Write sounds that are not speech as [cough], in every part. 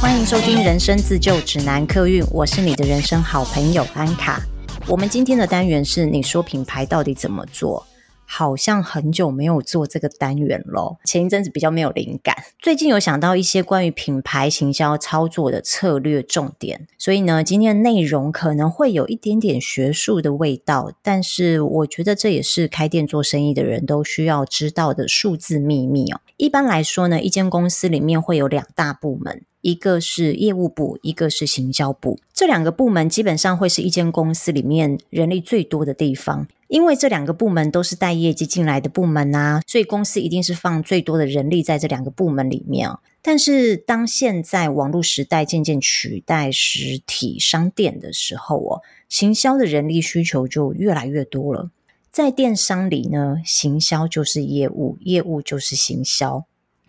欢迎收听《人生自救指南》客运，我是你的人生好朋友安卡。我们今天的单元是你说品牌到底怎么做？好像很久没有做这个单元咯，前一阵子比较没有灵感，最近有想到一些关于品牌行销操作的策略重点，所以呢，今天的内容可能会有一点点学术的味道，但是我觉得这也是开店做生意的人都需要知道的数字秘密哦。一般来说呢，一间公司里面会有两大部门。一个是业务部，一个是行销部。这两个部门基本上会是一间公司里面人力最多的地方，因为这两个部门都是带业绩进来的部门啊，所以公司一定是放最多的人力在这两个部门里面。但是当现在网络时代渐渐取代实体商店的时候哦，行销的人力需求就越来越多了。在电商里呢，行销就是业务，业务就是行销。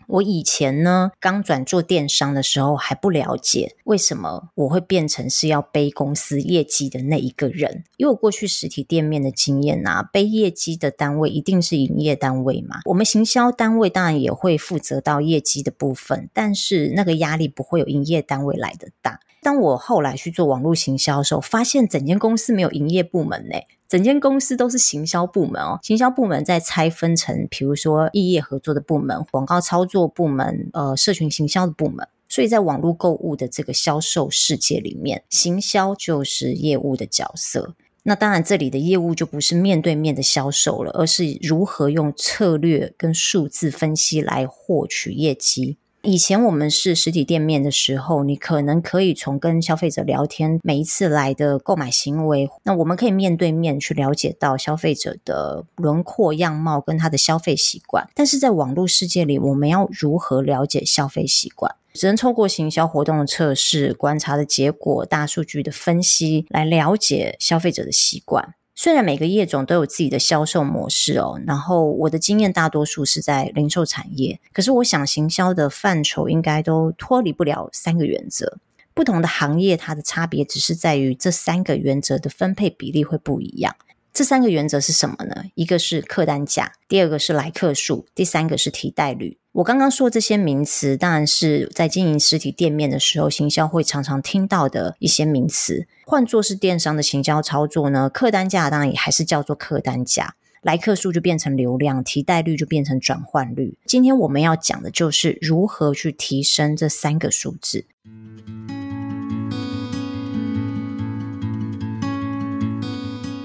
我以前呢，刚转做电商的时候还不了解为什么我会变成是要背公司业绩的那一个人，因为我过去实体店面的经验啊，背业绩的单位一定是营业单位嘛。我们行销单位当然也会负责到业绩的部分，但是那个压力不会有营业单位来的大。当我后来去做网络行销的时候，发现整间公司没有营业部门呢。整间公司都是行销部门哦，行销部门再拆分成，比如说异业合作的部门、广告操作部门、呃，社群行销的部门。所以在网络购物的这个销售世界里面，行销就是业务的角色。那当然，这里的业务就不是面对面的销售了，而是如何用策略跟数字分析来获取业绩。以前我们是实体店面的时候，你可能可以从跟消费者聊天，每一次来的购买行为，那我们可以面对面去了解到消费者的轮廓样貌跟他的消费习惯。但是在网络世界里，我们要如何了解消费习惯？只能透过行销活动的测试、观察的结果、大数据的分析来了解消费者的习惯。虽然每个业种都有自己的销售模式哦，然后我的经验大多数是在零售产业，可是我想行销的范畴应该都脱离不了三个原则。不同的行业，它的差别只是在于这三个原则的分配比例会不一样。这三个原则是什么呢？一个是客单价，第二个是来客数，第三个是提贷率。我刚刚说这些名词，当然是在经营实体店面的时候，行销会常常听到的一些名词。换作是电商的行销操作呢，客单价当然也还是叫做客单价，来客数就变成流量，提贷率就变成转换率。今天我们要讲的就是如何去提升这三个数字。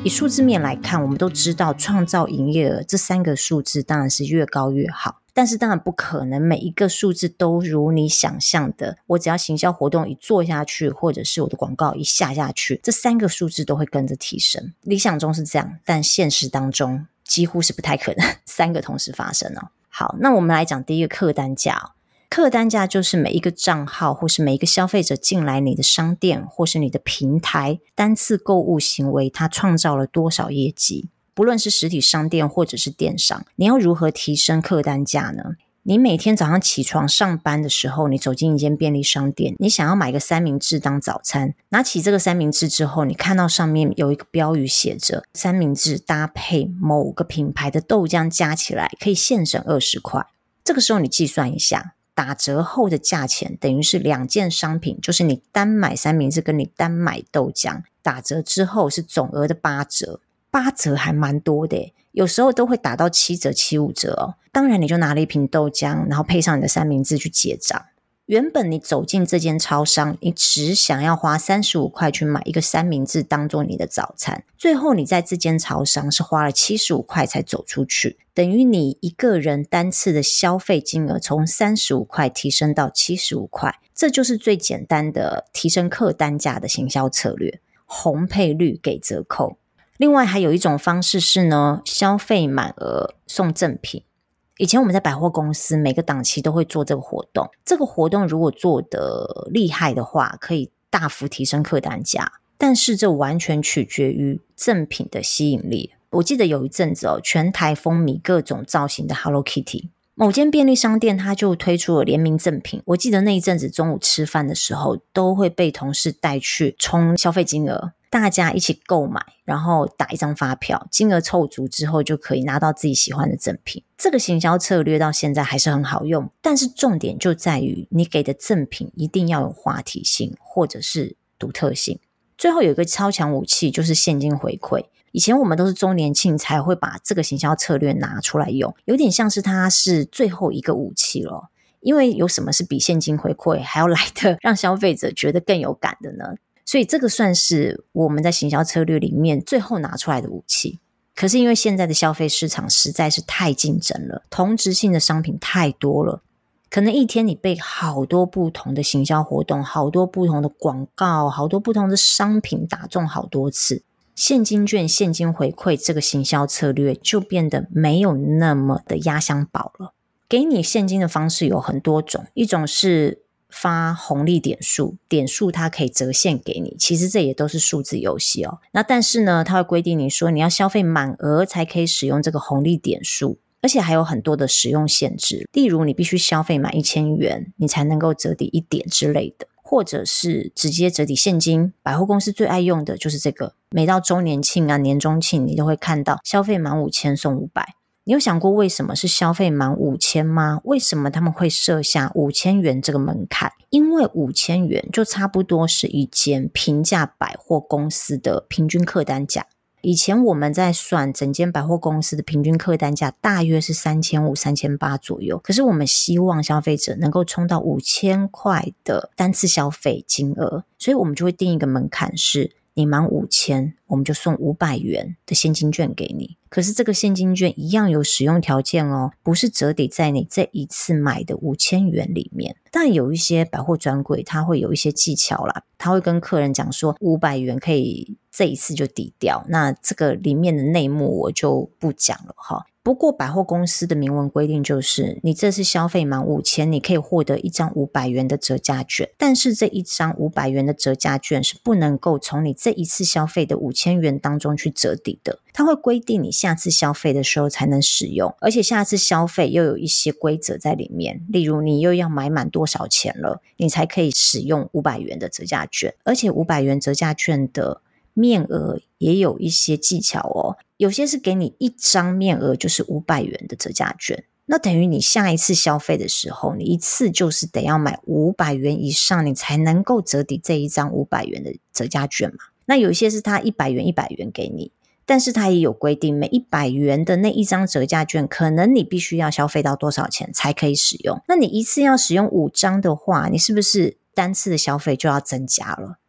以数字面来看，我们都知道创造营业额这三个数字当然是越高越好。但是当然不可能每一个数字都如你想象的，我只要行销活动一做下去，或者是我的广告一下下去，这三个数字都会跟着提升。理想中是这样，但现实当中几乎是不太可能 [laughs] 三个同时发生哦。好，那我们来讲第一个客单价。客单价就是每一个账号或是每一个消费者进来你的商店或是你的平台单次购物行为，它创造了多少业绩？不论是实体商店或者是电商，你要如何提升客单价呢？你每天早上起床上班的时候，你走进一间便利商店，你想要买个三明治当早餐，拿起这个三明治之后，你看到上面有一个标语写着“三明治搭配某个品牌的豆浆加起来可以现省二十块”。这个时候你计算一下，打折后的价钱等于是两件商品，就是你单买三明治跟你单买豆浆，打折之后是总额的八折。八折还蛮多的，有时候都会打到七折、七五折哦。当然，你就拿了一瓶豆浆，然后配上你的三明治去结账。原本你走进这间超商，你只想要花三十五块去买一个三明治当做你的早餐，最后你在这间超商是花了七十五块才走出去，等于你一个人单次的消费金额从三十五块提升到七十五块，这就是最简单的提升客单价的行销策略，红配绿给折扣。另外还有一种方式是呢，消费满额送赠品。以前我们在百货公司每个档期都会做这个活动。这个活动如果做的厉害的话，可以大幅提升客单价。但是这完全取决于赠品的吸引力。我记得有一阵子哦，全台风靡各种造型的 Hello Kitty，某间便利商店，它就推出了联名赠品。我记得那一阵子中午吃饭的时候，都会被同事带去充消费金额，大家一起购买，然后打一张发票，金额凑足之后就可以拿到自己喜欢的赠品。这个行销策略到现在还是很好用，但是重点就在于你给的赠品一定要有话题性或者是独特性。最后有一个超强武器，就是现金回馈。以前我们都是周年庆才会把这个行销策略拿出来用，有点像是它是最后一个武器了。因为有什么是比现金回馈还要来的 [laughs] 让消费者觉得更有感的呢？所以这个算是我们在行销策略里面最后拿出来的武器。可是因为现在的消费市场实在是太竞争了，同质性的商品太多了，可能一天你被好多不同的行销活动、好多不同的广告、好多不同的商品打中好多次。现金券、现金回馈这个行销策略就变得没有那么的压箱宝了。给你现金的方式有很多种，一种是发红利点数，点数它可以折现给你，其实这也都是数字游戏哦。那但是呢，它会规定你说你要消费满额才可以使用这个红利点数，而且还有很多的使用限制，例如你必须消费满一千元，你才能够折抵一点之类的。或者是直接折抵现金，百货公司最爱用的就是这个。每到周年庆啊、年终庆，你都会看到消费满五千送五百。你有想过为什么是消费满五千吗？为什么他们会设下五千元这个门槛？因为五千元就差不多是一间平价百货公司的平均客单价。以前我们在算整间百货公司的平均客单价，大约是三千五、三千八左右。可是我们希望消费者能够冲到五千块的单次消费金额，所以我们就会定一个门槛是。你满五千，我们就送五百元的现金券给你。可是这个现金券一样有使用条件哦，不是折抵在你这一次买的五千元里面。但有一些百货专柜，它会有一些技巧啦，他会跟客人讲说，五百元可以这一次就抵掉。那这个里面的内幕我就不讲了哈。不过百货公司的明文规定就是，你这次消费满五千，你可以获得一张五百元的折价券。但是这一张五百元的折价券是不能够从你这一次消费的五千元当中去折抵的，它会规定你下次消费的时候才能使用，而且下次消费又有一些规则在里面，例如你又要买满多少钱了，你才可以使用五百元的折价券，而且五百元折价券的面额也有一些技巧哦。有些是给你一张面额就是五百元的折价券，那等于你下一次消费的时候，你一次就是得要买五百元以上，你才能够折抵这一张五百元的折价券嘛。那有一些是他一百元一百元给你，但是他也有规定，每一百元的那一张折价券，可能你必须要消费到多少钱才可以使用。那你一次要使用五张的话，你是不是单次的消费就要增加了？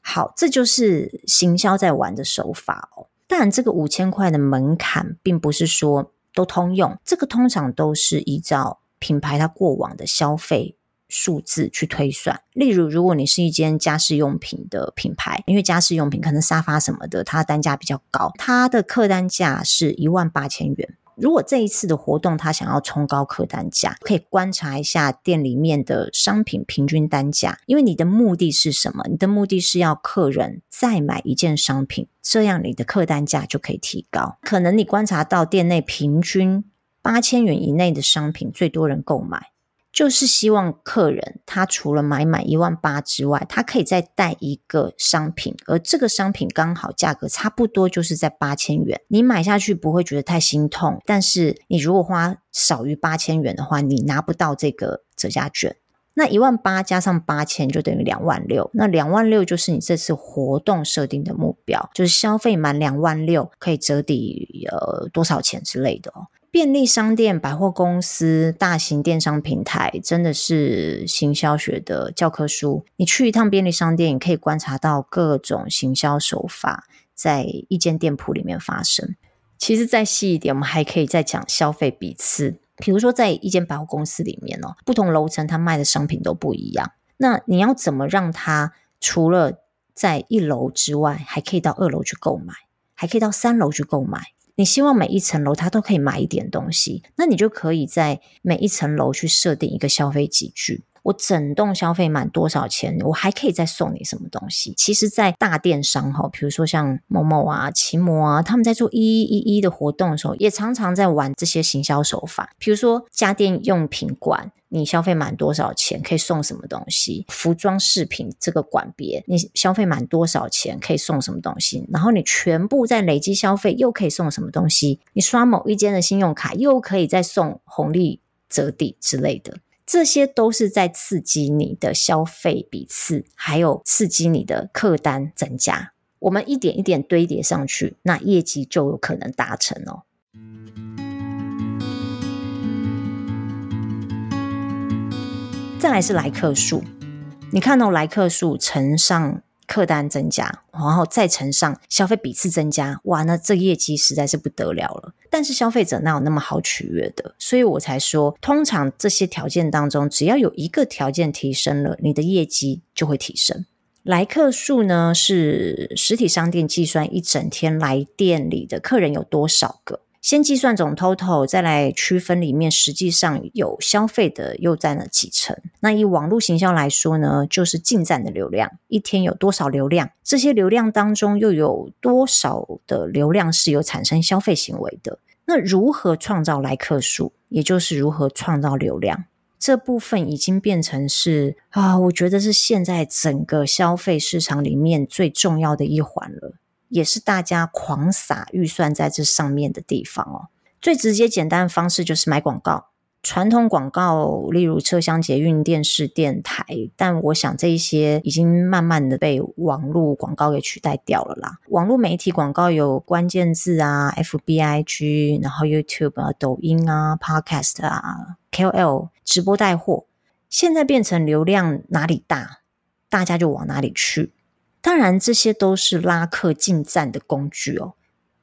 好，这就是行销在玩的手法哦。当然，这个五千块的门槛并不是说都通用，这个通常都是依照品牌它过往的消费数字去推算。例如，如果你是一间家饰用品的品牌，因为家饰用品可能沙发什么的，它的单价比较高，它的客单价是一万八千元。如果这一次的活动他想要冲高客单价，可以观察一下店里面的商品平均单价，因为你的目的是什么？你的目的是要客人再买一件商品，这样你的客单价就可以提高。可能你观察到店内平均八千元以内的商品最多人购买。就是希望客人他除了买满一万八之外，他可以再带一个商品，而这个商品刚好价格差不多就是在八千元，你买下去不会觉得太心痛。但是你如果花少于八千元的话，你拿不到这个折价券。那一万八加上八千就等于两万六，那两万六就是你这次活动设定的目标，就是消费满两万六可以折抵呃多少钱之类的。便利商店、百货公司、大型电商平台，真的是行销学的教科书。你去一趟便利商店，你可以观察到各种行销手法在一间店铺里面发生。其实再细一点，我们还可以再讲消费比次。比如说，在一间百货公司里面哦，不同楼层它卖的商品都不一样。那你要怎么让它除了在一楼之外，还可以到二楼去购买，还可以到三楼去购买？你希望每一层楼它都可以买一点东西，那你就可以在每一层楼去设定一个消费级距。我整栋消费满多少钱，我还可以再送你什么东西？其实，在大电商哈，比如说像某某啊、奇摩啊，他们在做一一一的活动的时候，也常常在玩这些行销手法。比如说家电用品馆，你消费满多少钱可以送什么东西？服装饰品这个管别，你消费满多少钱可以送什么东西？然后你全部在累积消费又可以送什么东西？你刷某一间的信用卡又可以再送红利折抵之类的。这些都是在刺激你的消费笔次，还有刺激你的客单增加。我们一点一点堆叠上去，那业绩就有可能达成哦。再来是来客数，你看到来客数乘上。客单增加，然后再乘上消费笔次增加，哇，那这业绩实在是不得了了。但是消费者哪有那么好取悦的？所以我才说，通常这些条件当中，只要有一个条件提升了，你的业绩就会提升。来客数呢，是实体商店计算一整天来店里的客人有多少个。先计算总 total，再来区分里面实际上有消费的又占了几成。那以网络行销来说呢，就是进站的流量，一天有多少流量？这些流量当中又有多少的流量是有产生消费行为的？那如何创造来客数，也就是如何创造流量？这部分已经变成是啊，我觉得是现在整个消费市场里面最重要的一环了。也是大家狂撒预算在这上面的地方哦。最直接简单的方式就是买广告，传统广告，例如车厢、捷运、电视、电台。但我想这一些已经慢慢的被网络广告给取代掉了啦。网络媒体广告有关键字啊，FBIG，然后 YouTube 啊、抖音啊、Podcast 啊、KOL 直播带货，现在变成流量哪里大，大家就往哪里去。当然，这些都是拉客进站的工具哦。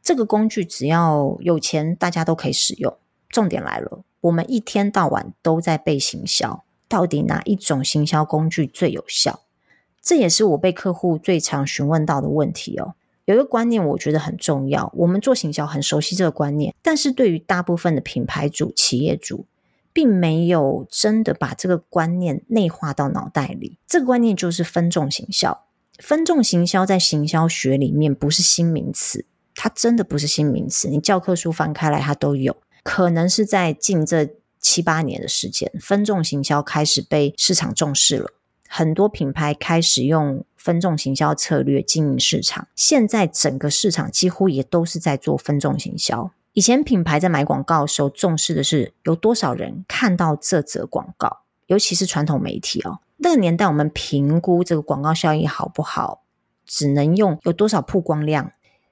这个工具只要有钱，大家都可以使用。重点来了，我们一天到晚都在被行销，到底哪一种行销工具最有效？这也是我被客户最常询问到的问题哦。有一个观念，我觉得很重要。我们做行销很熟悉这个观念，但是对于大部分的品牌主、企业主，并没有真的把这个观念内化到脑袋里。这个观念就是分众行销。分众行销在行销学里面不是新名词，它真的不是新名词。你教科书翻开来，它都有。可能是在近这七八年的时间，分众行销开始被市场重视了，很多品牌开始用分众行销策略经营市场。现在整个市场几乎也都是在做分众行销。以前品牌在买广告的时候，重视的是有多少人看到这则广告，尤其是传统媒体哦。那个年代，我们评估这个广告效益好不好，只能用有多少曝光量，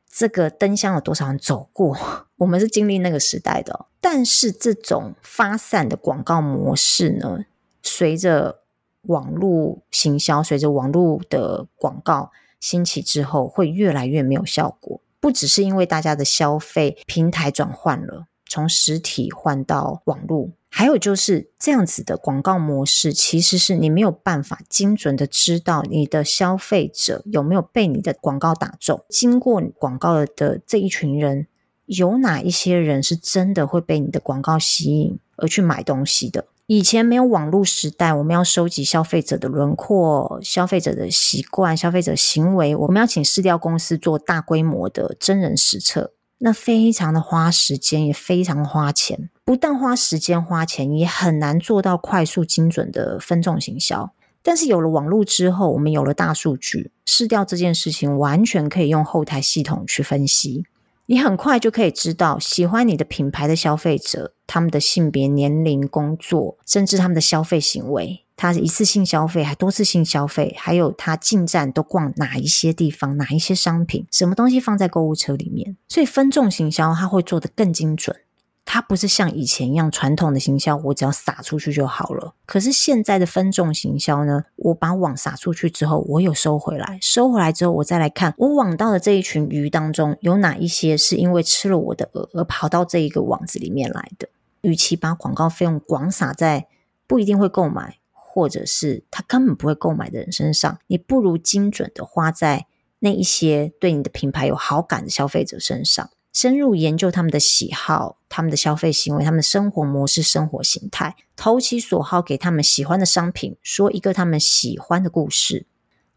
这个灯箱有多少人走过。我们是经历那个时代的，但是这种发散的广告模式呢，随着网络行销，随着网络的广告兴起之后，会越来越没有效果。不只是因为大家的消费平台转换了，从实体换到网络。还有就是这样子的广告模式，其实是你没有办法精准的知道你的消费者有没有被你的广告打中。经过广告的这一群人，有哪一些人是真的会被你的广告吸引而去买东西的？以前没有网络时代，我们要收集消费者的轮廓、消费者的习惯、消费者行为，我们要请市调公司做大规模的真人实测。那非常的花时间，也非常花钱。不但花时间花钱，也很难做到快速精准的分众行销。但是有了网络之后，我们有了大数据，市调这件事情完全可以用后台系统去分析。你很快就可以知道喜欢你的品牌的消费者，他们的性别、年龄、工作，甚至他们的消费行为。他是一次性消费还多次性消费，还有他进站都逛哪一些地方，哪一些商品，什么东西放在购物车里面，所以分众行销它会做得更精准。它不是像以前一样传统的行销，我只要撒出去就好了。可是现在的分众行销呢，我把网撒出去之后，我有收回来，收回来之后，我再来看我网到的这一群鱼当中，有哪一些是因为吃了我的饵而跑到这一个网子里面来的。与其把广告费用广撒在不一定会购买。或者是他根本不会购买的人身上，你不如精准的花在那一些对你的品牌有好感的消费者身上。深入研究他们的喜好、他们的消费行为、他们的生活模式、生活形态，投其所好，给他们喜欢的商品，说一个他们喜欢的故事。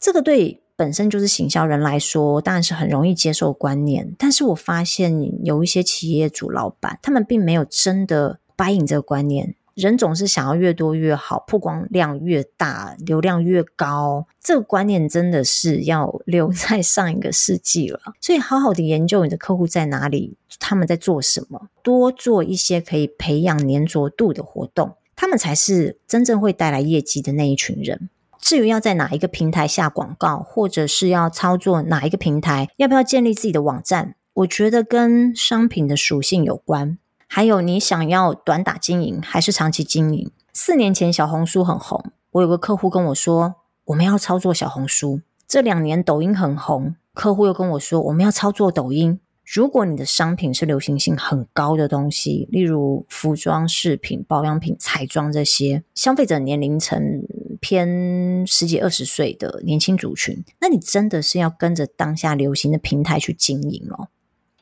这个对本身就是行销人来说，当然是很容易接受观念。但是我发现有一些企业主、老板，他们并没有真的 buy in 这个观念。人总是想要越多越好，曝光量越大，流量越高。这个观念真的是要 [laughs] 留在上一个世纪了。所以，好好的研究你的客户在哪里，他们在做什么，多做一些可以培养黏着度的活动，他们才是真正会带来业绩的那一群人。至于要在哪一个平台下广告，或者是要操作哪一个平台，要不要建立自己的网站，我觉得跟商品的属性有关。还有，你想要短打经营还是长期经营？四年前小红书很红，我有个客户跟我说，我们要操作小红书。这两年抖音很红，客户又跟我说，我们要操作抖音。如果你的商品是流行性很高的东西，例如服装、饰品、保养品、彩妆这些，消费者年龄层偏十几二十岁的年轻族群，那你真的是要跟着当下流行的平台去经营哦，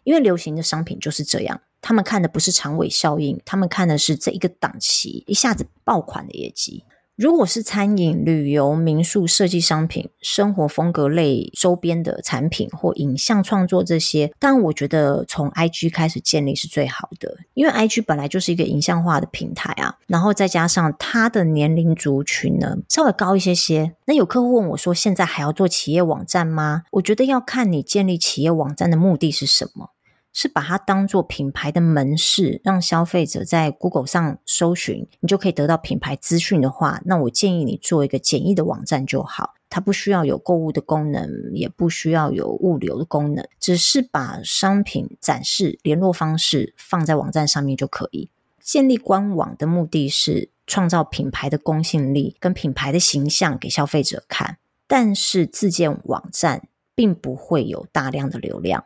因为流行的商品就是这样。他们看的不是长尾效应，他们看的是这一个档期一下子爆款的业绩。如果是餐饮、旅游、民宿、设计商品、生活风格类周边的产品或影像创作这些，当然我觉得从 IG 开始建立是最好的，因为 IG 本来就是一个影像化的平台啊，然后再加上它的年龄族群呢稍微高一些些。那有客户问我说，现在还要做企业网站吗？我觉得要看你建立企业网站的目的是什么。是把它当做品牌的门市，让消费者在 Google 上搜寻，你就可以得到品牌资讯的话，那我建议你做一个简易的网站就好。它不需要有购物的功能，也不需要有物流的功能，只是把商品展示、联络方式放在网站上面就可以。建立官网的目的是创造品牌的公信力跟品牌的形象给消费者看，但是自建网站并不会有大量的流量。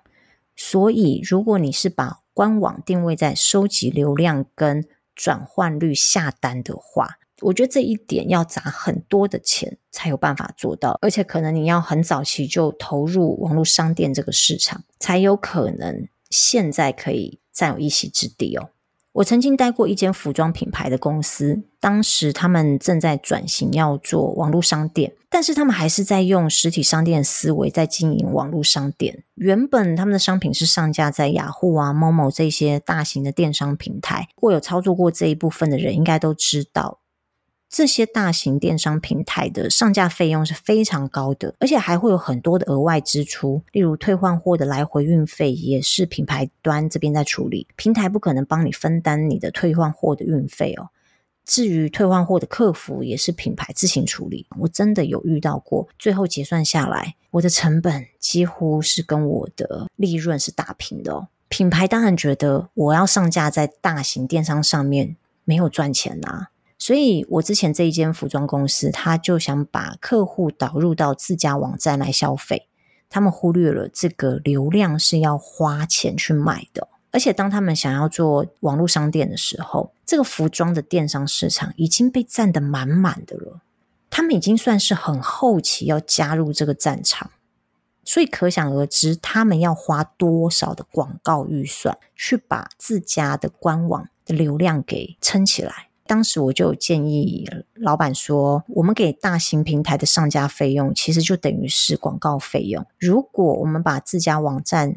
所以，如果你是把官网定位在收集流量跟转换率下单的话，我觉得这一点要砸很多的钱才有办法做到，而且可能你要很早期就投入网络商店这个市场，才有可能现在可以占有一席之地哦。我曾经待过一间服装品牌的公司，当时他们正在转型要做网络商店，但是他们还是在用实体商店的思维在经营网络商店。原本他们的商品是上架在雅虎啊、某某这些大型的电商平台，如果有操作过这一部分的人，应该都知道。这些大型电商平台的上架费用是非常高的，而且还会有很多的额外支出，例如退换货的来回运费也是品牌端这边在处理，平台不可能帮你分担你的退换货的运费哦。至于退换货的客服也是品牌自行处理，我真的有遇到过，最后结算下来，我的成本几乎是跟我的利润是打平的哦。品牌当然觉得我要上架在大型电商上面没有赚钱啊。所以，我之前这一间服装公司，他就想把客户导入到自家网站来消费，他们忽略了这个流量是要花钱去买的。而且，当他们想要做网络商店的时候，这个服装的电商市场已经被占得满满的了，他们已经算是很后期要加入这个战场，所以可想而知，他们要花多少的广告预算去把自家的官网的流量给撑起来。当时我就有建议老板说，我们给大型平台的上架费用，其实就等于是广告费用。如果我们把自家网站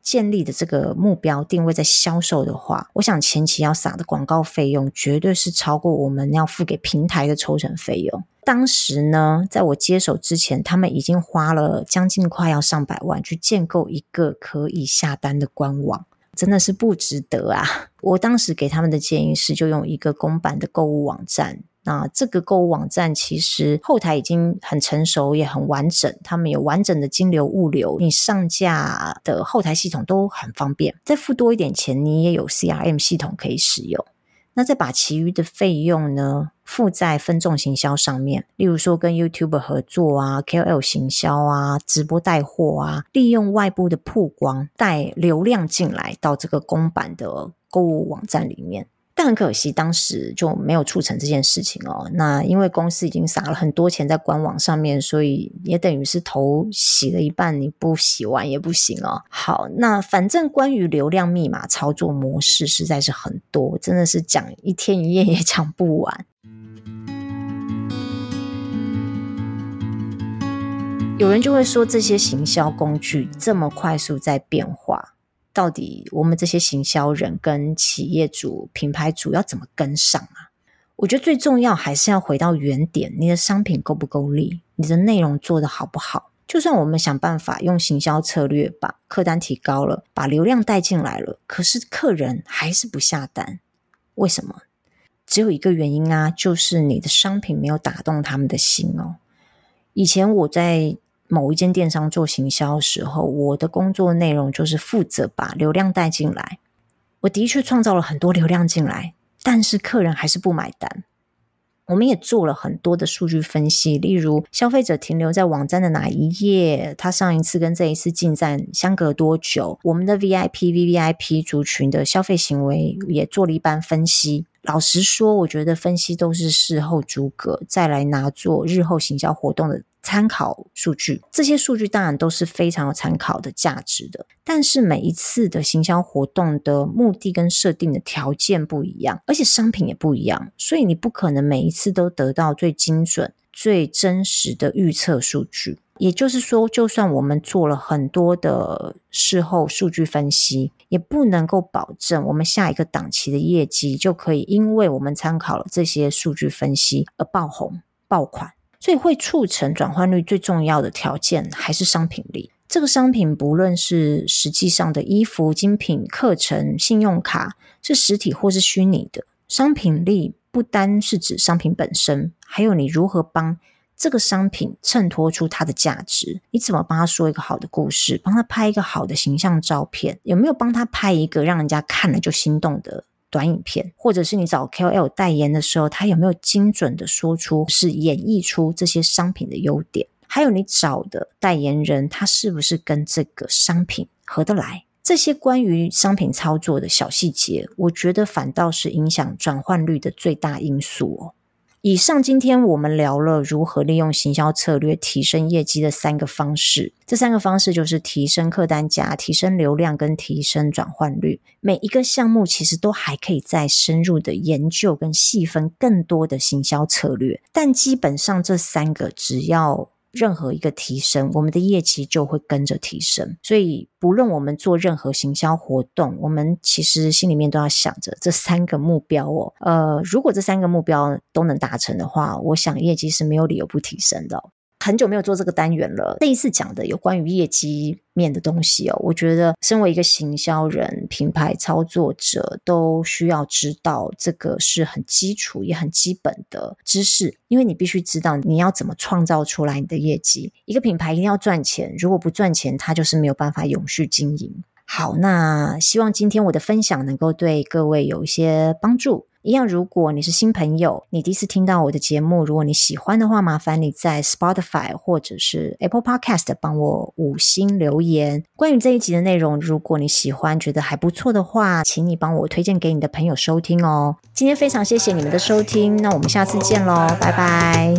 建立的这个目标定位在销售的话，我想前期要撒的广告费用，绝对是超过我们要付给平台的抽成费用。当时呢，在我接手之前，他们已经花了将近快要上百万去建构一个可以下单的官网。真的是不值得啊！[laughs] 我当时给他们的建议是，就用一个公版的购物网站。那这个购物网站其实后台已经很成熟，也很完整。他们有完整的金流、物流，你上架的后台系统都很方便。再付多一点钱，你也有 CRM 系统可以使用。那再把其余的费用呢，付在分众行销上面，例如说跟 YouTube 合作啊，KOL 行销啊，直播带货啊，利用外部的曝光带流量进来到这个公版的购物网站里面。但很可惜，当时就没有促成这件事情哦。那因为公司已经撒了很多钱在官网上面，所以也等于是头洗了一半，你不洗完也不行哦。好，那反正关于流量密码操作模式实在是很多，真的是讲一天一夜也讲不完。有人就会说，这些行销工具这么快速在变化，到底我们这些行销人跟企业主、品牌主要怎么跟上啊？我觉得最重要还是要回到原点，你的商品够不够力，你的内容做得好不好？就算我们想办法用行销策略把客单提高了，把流量带进来了，可是客人还是不下单，为什么？只有一个原因啊，就是你的商品没有打动他们的心哦。以前我在某一间电商做行销时候，我的工作内容就是负责把流量带进来。我的确创造了很多流量进来，但是客人还是不买单。我们也做了很多的数据分析，例如消费者停留在网站的哪一页，他上一次跟这一次进站相隔多久，我们的 VIP、VVIP 族群的消费行为也做了一般分析。老实说，我觉得分析都是事后诸葛，再来拿做日后行销活动的。参考数据，这些数据当然都是非常有参考的价值的。但是每一次的行销活动的目的跟设定的条件不一样，而且商品也不一样，所以你不可能每一次都得到最精准、最真实的预测数据。也就是说，就算我们做了很多的事后数据分析，也不能够保证我们下一个档期的业绩就可以因为我们参考了这些数据分析而爆红、爆款。所以会促成转换率最重要的条件还是商品力。这个商品不论是实际上的衣服、精品、课程、信用卡，是实体或是虚拟的，商品力不单是指商品本身，还有你如何帮这个商品衬托出它的价值。你怎么帮他说一个好的故事，帮他拍一个好的形象照片，有没有帮他拍一个让人家看了就心动的短影片，或者是你找 KOL 代言的时候，他有没有精准的说出，是演绎出这些商品的优点？还有你找的代言人，他是不是跟这个商品合得来？这些关于商品操作的小细节，我觉得反倒是影响转换率的最大因素哦。以上，今天我们聊了如何利用行销策略提升业绩的三个方式。这三个方式就是提升客单价、提升流量跟提升转换率。每一个项目其实都还可以再深入的研究跟细分更多的行销策略，但基本上这三个只要。任何一个提升，我们的业绩就会跟着提升。所以，不论我们做任何行销活动，我们其实心里面都要想着这三个目标哦。呃，如果这三个目标都能达成的话，我想业绩是没有理由不提升的。很久没有做这个单元了。那一次讲的有关于业绩面的东西哦，我觉得身为一个行销人、品牌操作者，都需要知道这个是很基础也很基本的知识，因为你必须知道你要怎么创造出来你的业绩。一个品牌一定要赚钱，如果不赚钱，它就是没有办法永续经营。好，那希望今天我的分享能够对各位有一些帮助。一样，如果你是新朋友，你第一次听到我的节目，如果你喜欢的话，麻烦你在 Spotify 或者是 Apple Podcast 帮我五星留言。关于这一集的内容，如果你喜欢，觉得还不错的话，请你帮我推荐给你的朋友收听哦。今天非常谢谢你们的收听，那我们下次见喽，拜拜。